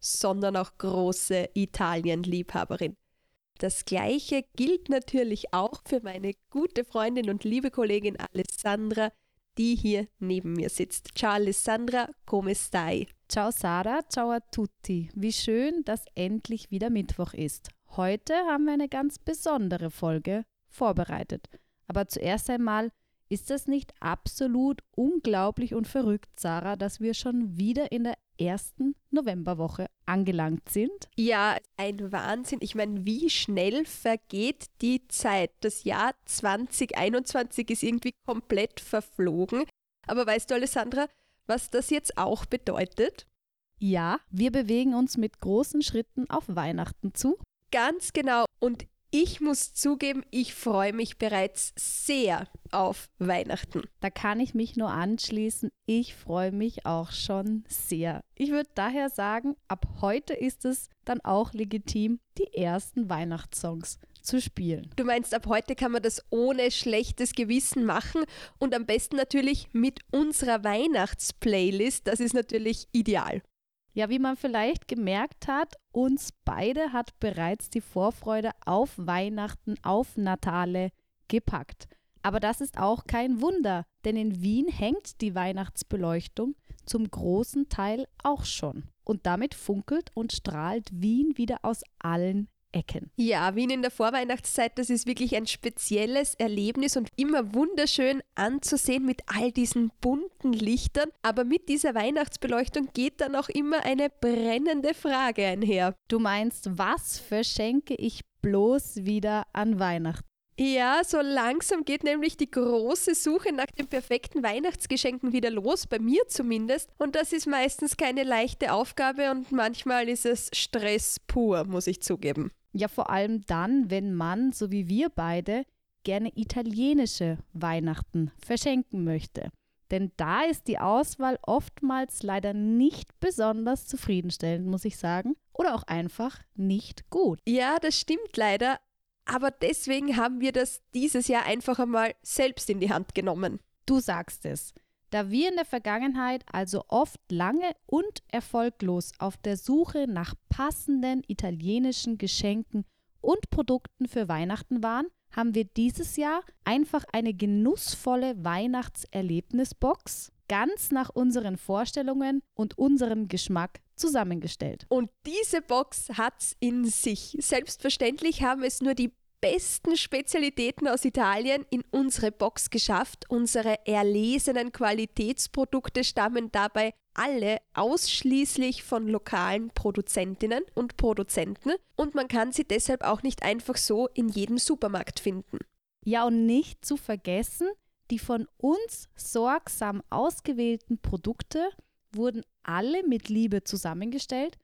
sondern auch große Italien-Liebhaberin. Das gleiche gilt natürlich auch für meine gute Freundin und liebe Kollegin Alessandra, die hier neben mir sitzt. Ciao Alessandra, come stai? Ciao Sarah, ciao a tutti. Wie schön, dass endlich wieder Mittwoch ist. Heute haben wir eine ganz besondere Folge vorbereitet. Aber zuerst einmal, ist das nicht absolut unglaublich und verrückt, Sarah, dass wir schon wieder in der ersten Novemberwoche angelangt sind? Ja, ein Wahnsinn. Ich meine, wie schnell vergeht die Zeit? Das Jahr 2021 ist irgendwie komplett verflogen. Aber weißt du, Alessandra, was das jetzt auch bedeutet? Ja, wir bewegen uns mit großen Schritten auf Weihnachten zu. Ganz genau. Und ich muss zugeben, ich freue mich bereits sehr auf Weihnachten. Da kann ich mich nur anschließen. Ich freue mich auch schon sehr. Ich würde daher sagen, ab heute ist es dann auch legitim, die ersten Weihnachtssongs zu spielen. Du meinst, ab heute kann man das ohne schlechtes Gewissen machen und am besten natürlich mit unserer Weihnachtsplaylist. Das ist natürlich ideal. Ja, wie man vielleicht gemerkt hat, uns beide hat bereits die Vorfreude auf Weihnachten, auf Natale gepackt. Aber das ist auch kein Wunder, denn in Wien hängt die Weihnachtsbeleuchtung zum großen Teil auch schon. Und damit funkelt und strahlt Wien wieder aus allen Ecken. Ja, Wien in der Vorweihnachtszeit, das ist wirklich ein spezielles Erlebnis und immer wunderschön anzusehen mit all diesen bunten Lichtern. Aber mit dieser Weihnachtsbeleuchtung geht dann auch immer eine brennende Frage einher. Du meinst, was verschenke ich bloß wieder an Weihnachten? Ja, so langsam geht nämlich die große Suche nach den perfekten Weihnachtsgeschenken wieder los, bei mir zumindest. Und das ist meistens keine leichte Aufgabe und manchmal ist es Stress pur, muss ich zugeben. Ja, vor allem dann, wenn man, so wie wir beide, gerne italienische Weihnachten verschenken möchte. Denn da ist die Auswahl oftmals leider nicht besonders zufriedenstellend, muss ich sagen. Oder auch einfach nicht gut. Ja, das stimmt leider. Aber deswegen haben wir das dieses Jahr einfach einmal selbst in die Hand genommen. Du sagst es. Da wir in der Vergangenheit also oft lange und erfolglos auf der Suche nach passenden italienischen Geschenken und Produkten für Weihnachten waren, haben wir dieses Jahr einfach eine genussvolle Weihnachtserlebnisbox ganz nach unseren Vorstellungen und unserem Geschmack zusammengestellt. Und diese Box hat's in sich. Selbstverständlich haben es nur die besten Spezialitäten aus Italien in unsere Box geschafft. Unsere erlesenen Qualitätsprodukte stammen dabei alle ausschließlich von lokalen Produzentinnen und Produzenten und man kann sie deshalb auch nicht einfach so in jedem Supermarkt finden. Ja, und nicht zu vergessen, die von uns sorgsam ausgewählten Produkte wurden alle mit Liebe zusammengestellt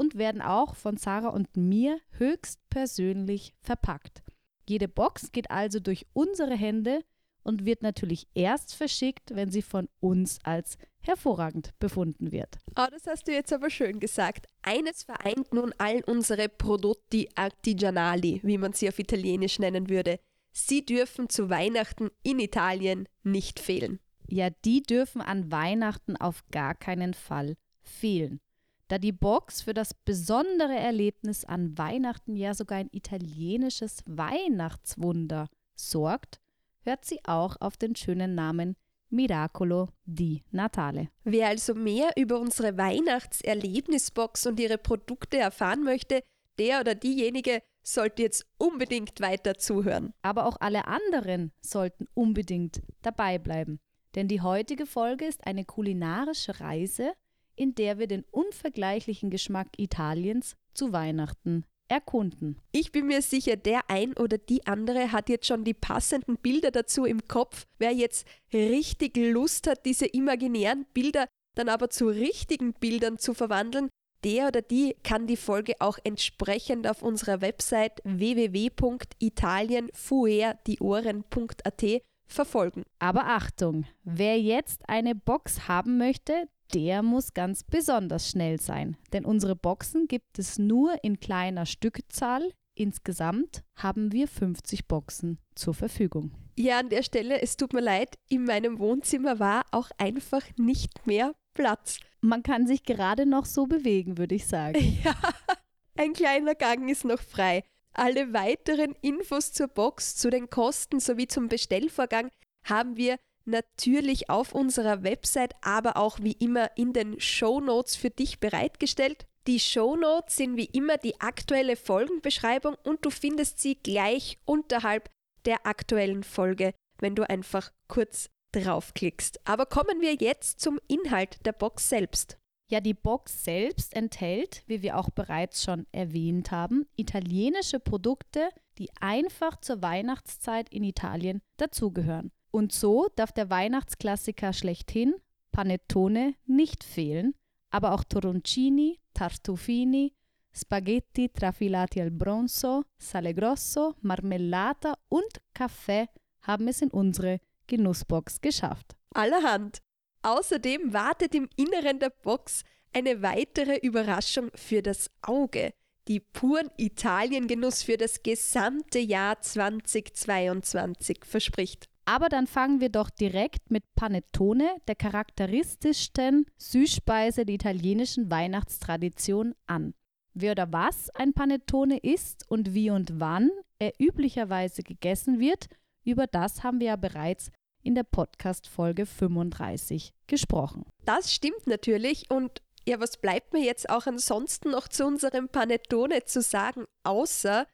und werden auch von Sarah und mir höchst persönlich verpackt. Jede Box geht also durch unsere Hände und wird natürlich erst verschickt, wenn sie von uns als hervorragend befunden wird. Oh, das hast du jetzt aber schön gesagt. Eines vereint nun all unsere Prodotti artigianali, wie man sie auf Italienisch nennen würde. Sie dürfen zu Weihnachten in Italien nicht fehlen. Ja, die dürfen an Weihnachten auf gar keinen Fall fehlen. Da die Box für das besondere Erlebnis an Weihnachten ja sogar ein italienisches Weihnachtswunder sorgt, hört sie auch auf den schönen Namen Miracolo di Natale. Wer also mehr über unsere Weihnachtserlebnisbox und ihre Produkte erfahren möchte, der oder diejenige sollte jetzt unbedingt weiter zuhören. Aber auch alle anderen sollten unbedingt dabei bleiben. Denn die heutige Folge ist eine kulinarische Reise in der wir den unvergleichlichen Geschmack Italiens zu Weihnachten erkunden. Ich bin mir sicher, der ein oder die andere hat jetzt schon die passenden Bilder dazu im Kopf. Wer jetzt richtig Lust hat, diese imaginären Bilder dann aber zu richtigen Bildern zu verwandeln, der oder die kann die Folge auch entsprechend auf unserer Website www.italienfuerdiohren.at verfolgen. Aber Achtung, wer jetzt eine Box haben möchte, der muss ganz besonders schnell sein. Denn unsere Boxen gibt es nur in kleiner Stückzahl. Insgesamt haben wir 50 Boxen zur Verfügung. Ja, an der Stelle, es tut mir leid, in meinem Wohnzimmer war auch einfach nicht mehr Platz. Man kann sich gerade noch so bewegen, würde ich sagen. Ja, ein kleiner Gang ist noch frei. Alle weiteren Infos zur Box, zu den Kosten sowie zum Bestellvorgang haben wir natürlich auf unserer Website, aber auch wie immer in den Show Notes für dich bereitgestellt. Die Show Notes sind wie immer die aktuelle Folgenbeschreibung und du findest sie gleich unterhalb der aktuellen Folge, wenn du einfach kurz draufklickst. Aber kommen wir jetzt zum Inhalt der Box selbst. Ja, die Box selbst enthält, wie wir auch bereits schon erwähnt haben, italienische Produkte, die einfach zur Weihnachtszeit in Italien dazugehören. Und so darf der Weihnachtsklassiker schlechthin, Panettone, nicht fehlen, aber auch Toroncini, Tartufini, Spaghetti trafilati al bronzo, Sale grosso, Marmellata und Kaffee haben es in unsere Genussbox geschafft. Allerhand. Außerdem wartet im Inneren der Box eine weitere Überraschung für das Auge. Die puren Italien-Genuss für das gesamte Jahr 2022 verspricht. Aber dann fangen wir doch direkt mit Panettone, der charakteristischsten Süßspeise der italienischen Weihnachtstradition, an. Wer oder was ein Panettone ist und wie und wann er üblicherweise gegessen wird, über das haben wir ja bereits in der Podcast-Folge 35 gesprochen. Das stimmt natürlich und ja, was bleibt mir jetzt auch ansonsten noch zu unserem Panettone zu sagen, außer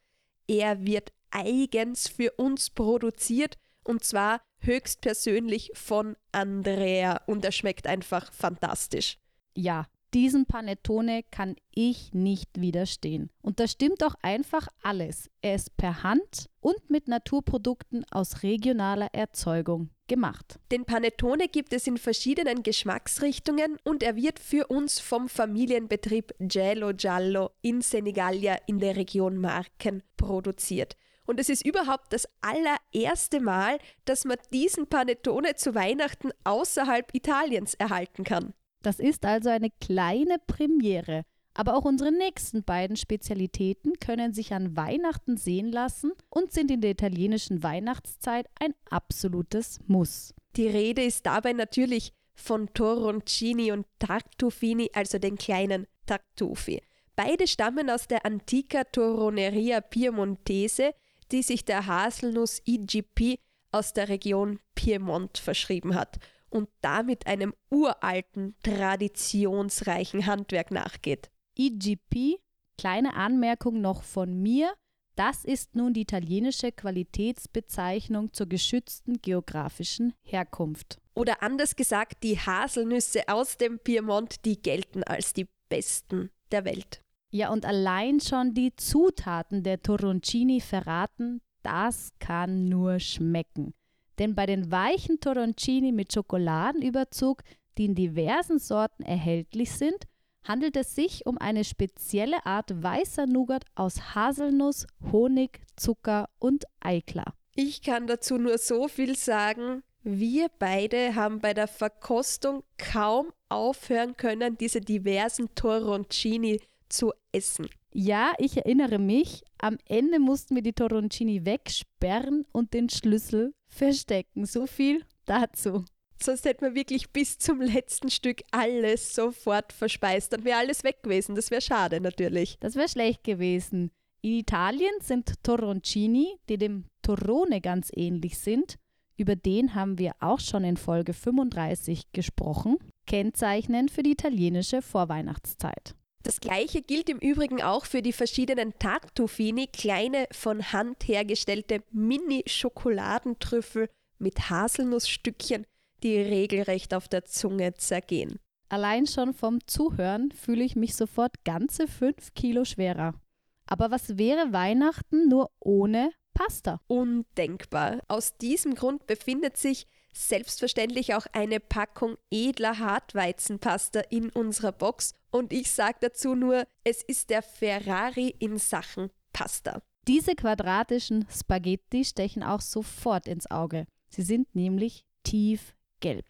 er wird eigens für uns produziert und zwar höchstpersönlich von Andrea und er schmeckt einfach fantastisch. Ja, diesem Panettone kann ich nicht widerstehen. Und das stimmt doch einfach alles. Er ist per Hand und mit Naturprodukten aus regionaler Erzeugung gemacht. Den Panettone gibt es in verschiedenen Geschmacksrichtungen und er wird für uns vom Familienbetrieb Gelo Giallo in Senigallia in der Region Marken produziert. Und es ist überhaupt das allererste Mal, dass man diesen Panettone zu Weihnachten außerhalb Italiens erhalten kann. Das ist also eine kleine Premiere. Aber auch unsere nächsten beiden Spezialitäten können sich an Weihnachten sehen lassen und sind in der italienischen Weihnachtszeit ein absolutes Muss. Die Rede ist dabei natürlich von Toroncini und Tartufini, also den kleinen Tartufi. Beide stammen aus der Antica Toroneria Piemontese, die sich der Haselnuss IGP aus der Region Piemont verschrieben hat und damit einem uralten, traditionsreichen Handwerk nachgeht. IGP, kleine Anmerkung noch von mir, das ist nun die italienische Qualitätsbezeichnung zur geschützten geografischen Herkunft. Oder anders gesagt, die Haselnüsse aus dem Piemont, die gelten als die besten der Welt. Ja, und allein schon die Zutaten der Toroncini verraten, das kann nur schmecken. Denn bei den weichen Toroncini mit Schokoladenüberzug, die in diversen Sorten erhältlich sind, handelt es sich um eine spezielle Art weißer Nougat aus Haselnuss, Honig, Zucker und Eiklar. Ich kann dazu nur so viel sagen. Wir beide haben bei der Verkostung kaum aufhören können, diese diversen Toroncini zu essen. Ja, ich erinnere mich, am Ende mussten wir die Toroncini wegsperren und den Schlüssel verstecken. So viel dazu. Sonst hätten wir wirklich bis zum letzten Stück alles sofort verspeist. Dann wäre alles weg gewesen. Das wäre schade natürlich. Das wäre schlecht gewesen. In Italien sind Toroncini, die dem Torrone ganz ähnlich sind, über den haben wir auch schon in Folge 35 gesprochen, kennzeichnend für die italienische Vorweihnachtszeit. Das gleiche gilt im Übrigen auch für die verschiedenen Tartufini, kleine von Hand hergestellte Mini-Schokoladentrüffel mit Haselnussstückchen, die regelrecht auf der Zunge zergehen. Allein schon vom Zuhören fühle ich mich sofort ganze fünf Kilo schwerer. Aber was wäre Weihnachten nur ohne Pasta? Undenkbar. Aus diesem Grund befindet sich selbstverständlich auch eine Packung edler Hartweizenpasta in unserer Box und ich sage dazu nur, es ist der Ferrari in Sachen Pasta. Diese quadratischen Spaghetti stechen auch sofort ins Auge. Sie sind nämlich tiefgelb.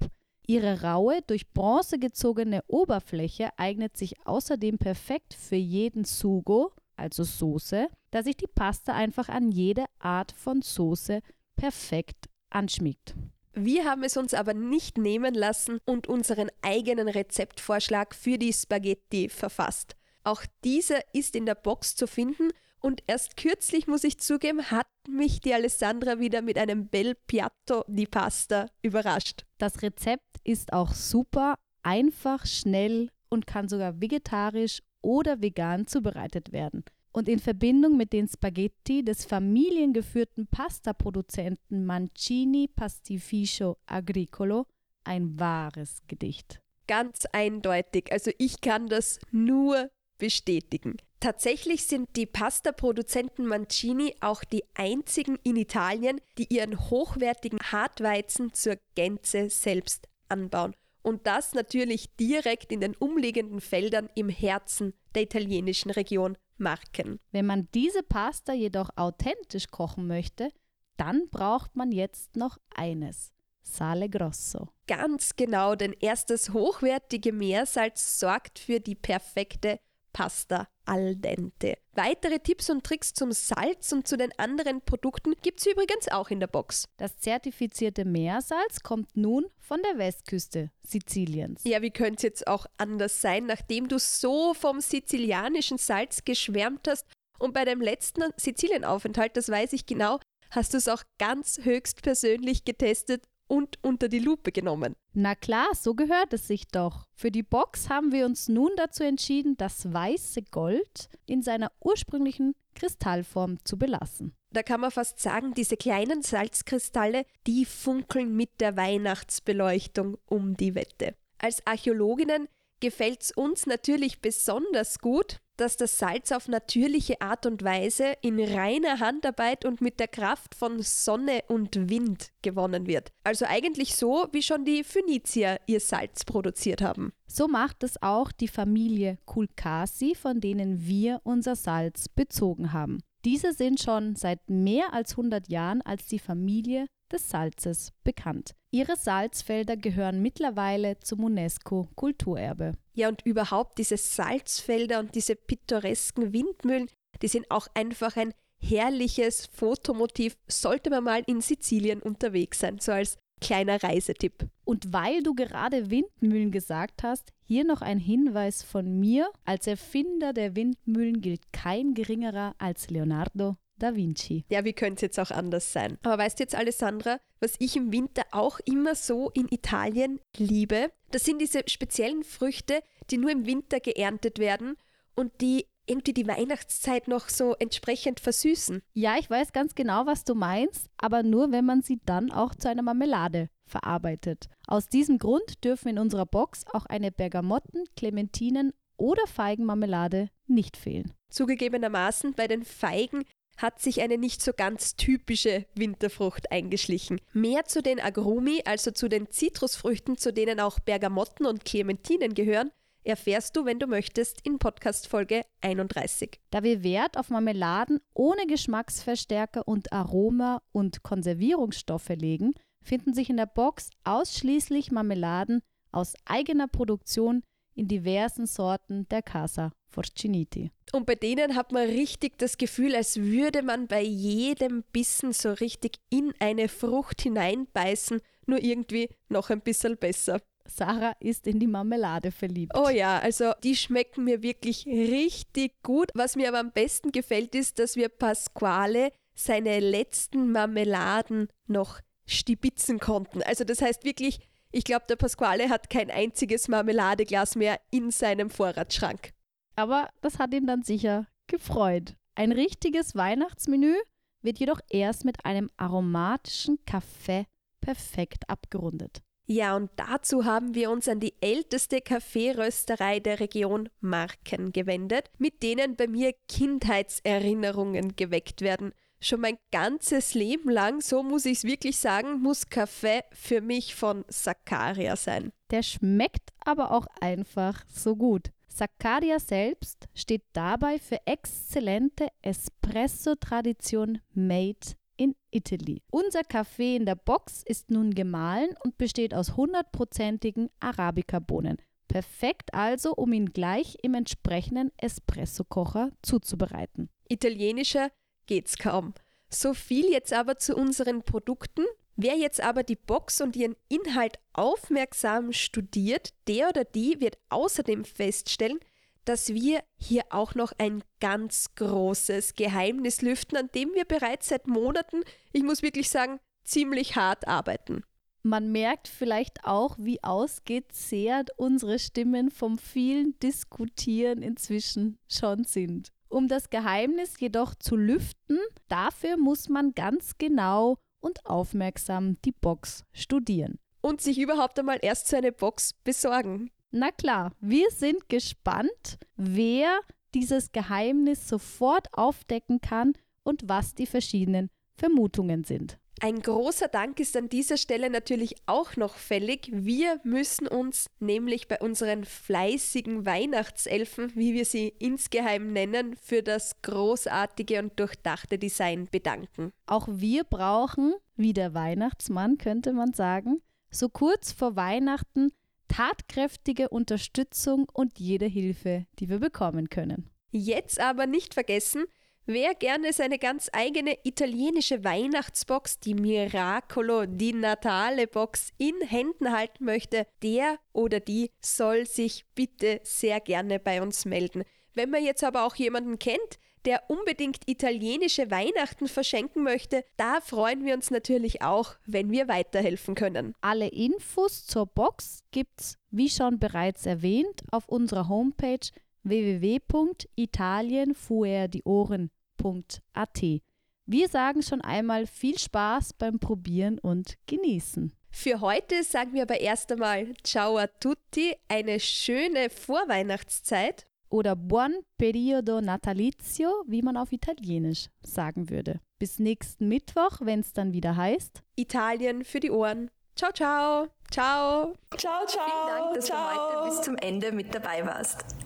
Ihre raue, durch Bronze gezogene Oberfläche eignet sich außerdem perfekt für jeden Sugo, also Soße, da sich die Pasta einfach an jede Art von Soße perfekt anschmiegt. Wir haben es uns aber nicht nehmen lassen und unseren eigenen Rezeptvorschlag für die Spaghetti verfasst. Auch dieser ist in der Box zu finden und erst kürzlich, muss ich zugeben, hat mich die Alessandra wieder mit einem Bel Piatto di Pasta überrascht. Das Rezept ist auch super, einfach, schnell und kann sogar vegetarisch oder vegan zubereitet werden. Und in Verbindung mit den Spaghetti des familiengeführten Pastaproduzenten Mancini Pastificio Agricolo ein wahres Gedicht. Ganz eindeutig. Also ich kann das nur bestätigen. Tatsächlich sind die Pasta-Produzenten Mancini auch die einzigen in Italien, die ihren hochwertigen Hartweizen zur Gänze selbst anbauen. Und das natürlich direkt in den umliegenden Feldern im Herzen der italienischen Region Marken. Wenn man diese Pasta jedoch authentisch kochen möchte, dann braucht man jetzt noch eines. Sale Grosso. Ganz genau, denn erst das hochwertige Meersalz sorgt für die perfekte Pasta al dente. Weitere Tipps und Tricks zum Salz und zu den anderen Produkten gibt es übrigens auch in der Box. Das zertifizierte Meersalz kommt nun von der Westküste Siziliens. Ja, wie könnte es jetzt auch anders sein, nachdem du so vom sizilianischen Salz geschwärmt hast und bei deinem letzten Sizilienaufenthalt, das weiß ich genau, hast du es auch ganz höchstpersönlich getestet und unter die Lupe genommen. Na klar, so gehört es sich doch. Für die Box haben wir uns nun dazu entschieden, das weiße Gold in seiner ursprünglichen Kristallform zu belassen. Da kann man fast sagen, diese kleinen Salzkristalle, die funkeln mit der Weihnachtsbeleuchtung um die Wette. Als Archäologinnen gefällt es uns natürlich besonders gut, dass das Salz auf natürliche Art und Weise in reiner Handarbeit und mit der Kraft von Sonne und Wind gewonnen wird. Also eigentlich so, wie schon die Phönizier ihr Salz produziert haben. So macht es auch die Familie Kulkasi, von denen wir unser Salz bezogen haben. Diese sind schon seit mehr als 100 Jahren als die Familie des Salzes bekannt. Ihre Salzfelder gehören mittlerweile zum UNESCO-Kulturerbe. Ja, und überhaupt diese Salzfelder und diese pittoresken Windmühlen, die sind auch einfach ein herrliches Fotomotiv, sollte man mal in Sizilien unterwegs sein, so als kleiner Reisetipp. Und weil du gerade Windmühlen gesagt hast, hier noch ein Hinweis von mir. Als Erfinder der Windmühlen gilt kein geringerer als Leonardo da Vinci. Ja, wie könnte es jetzt auch anders sein? Aber weißt du jetzt, Alessandra, was ich im Winter auch immer so in Italien liebe? Das sind diese speziellen Früchte, die nur im Winter geerntet werden und die irgendwie die Weihnachtszeit noch so entsprechend versüßen. Ja, ich weiß ganz genau, was du meinst, aber nur, wenn man sie dann auch zu einer Marmelade verarbeitet. Aus diesem Grund dürfen in unserer Box auch eine Bergamotten, Clementinen oder Feigenmarmelade nicht fehlen. Zugegebenermaßen bei den Feigen hat sich eine nicht so ganz typische Winterfrucht eingeschlichen. Mehr zu den Agrumi, also zu den Zitrusfrüchten, zu denen auch Bergamotten und Clementinen gehören, erfährst du, wenn du möchtest, in Podcast Folge 31. Da wir Wert auf Marmeladen ohne Geschmacksverstärker und Aroma- und Konservierungsstoffe legen, finden sich in der Box ausschließlich Marmeladen aus eigener Produktion in diversen Sorten der Casa Forciniti. Und bei denen hat man richtig das Gefühl, als würde man bei jedem Bissen so richtig in eine Frucht hineinbeißen, nur irgendwie noch ein bisschen besser. Sarah ist in die Marmelade verliebt. Oh ja, also die schmecken mir wirklich richtig gut. Was mir aber am besten gefällt, ist, dass wir Pasquale seine letzten Marmeladen noch stibitzen konnten. Also das heißt wirklich, ich glaube, der Pasquale hat kein einziges Marmeladeglas mehr in seinem Vorratsschrank. Aber das hat ihn dann sicher gefreut. Ein richtiges Weihnachtsmenü wird jedoch erst mit einem aromatischen Kaffee perfekt abgerundet. Ja, und dazu haben wir uns an die älteste Kaffeerösterei der Region Marken gewendet, mit denen bei mir Kindheitserinnerungen geweckt werden. Schon mein ganzes Leben lang, so muss ich es wirklich sagen, muss Kaffee für mich von Sakaria sein. Der schmeckt aber auch einfach so gut. Sakaria selbst steht dabei für exzellente Espresso-Tradition made in Italy. Unser Kaffee in der Box ist nun gemahlen und besteht aus hundertprozentigen Arabica-Bohnen. Perfekt also, um ihn gleich im entsprechenden Espresso-Kocher zuzubereiten. Italienischer geht's kaum. So viel jetzt aber zu unseren Produkten. Wer jetzt aber die Box und ihren Inhalt aufmerksam studiert, der oder die wird außerdem feststellen, dass wir hier auch noch ein ganz großes Geheimnis lüften, an dem wir bereits seit Monaten, ich muss wirklich sagen, ziemlich hart arbeiten. Man merkt vielleicht auch, wie ausgezehrt unsere Stimmen vom vielen Diskutieren inzwischen schon sind. Um das Geheimnis jedoch zu lüften, dafür muss man ganz genau und aufmerksam die Box studieren. Und sich überhaupt einmal erst so eine Box besorgen. Na klar, wir sind gespannt, wer dieses Geheimnis sofort aufdecken kann und was die verschiedenen Vermutungen sind. Ein großer Dank ist an dieser Stelle natürlich auch noch fällig. Wir müssen uns nämlich bei unseren fleißigen Weihnachtselfen, wie wir sie insgeheim nennen, für das großartige und durchdachte Design bedanken. Auch wir brauchen, wie der Weihnachtsmann könnte man sagen, so kurz vor Weihnachten tatkräftige Unterstützung und jede Hilfe, die wir bekommen können. Jetzt aber nicht vergessen, Wer gerne seine ganz eigene italienische Weihnachtsbox, die Miracolo di Natale Box, in Händen halten möchte, der oder die soll sich bitte sehr gerne bei uns melden. Wenn man jetzt aber auch jemanden kennt, der unbedingt italienische Weihnachten verschenken möchte, da freuen wir uns natürlich auch, wenn wir weiterhelfen können. Alle Infos zur Box gibt's, wie schon bereits erwähnt, auf unserer Homepage www.italienfuerdiohren.at. Wir sagen schon einmal viel Spaß beim Probieren und Genießen. Für heute sagen wir aber erst einmal Ciao a tutti, eine schöne Vorweihnachtszeit. Oder Buon periodo natalizio, wie man auf Italienisch sagen würde. Bis nächsten Mittwoch, wenn es dann wieder heißt Italien für die Ohren. Ciao, ciao. Ciao. Ciao, ciao. Vielen Dank, dass ciao. du heute bis zum Ende mit dabei warst.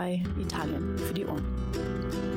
bei Italien für die Ohren.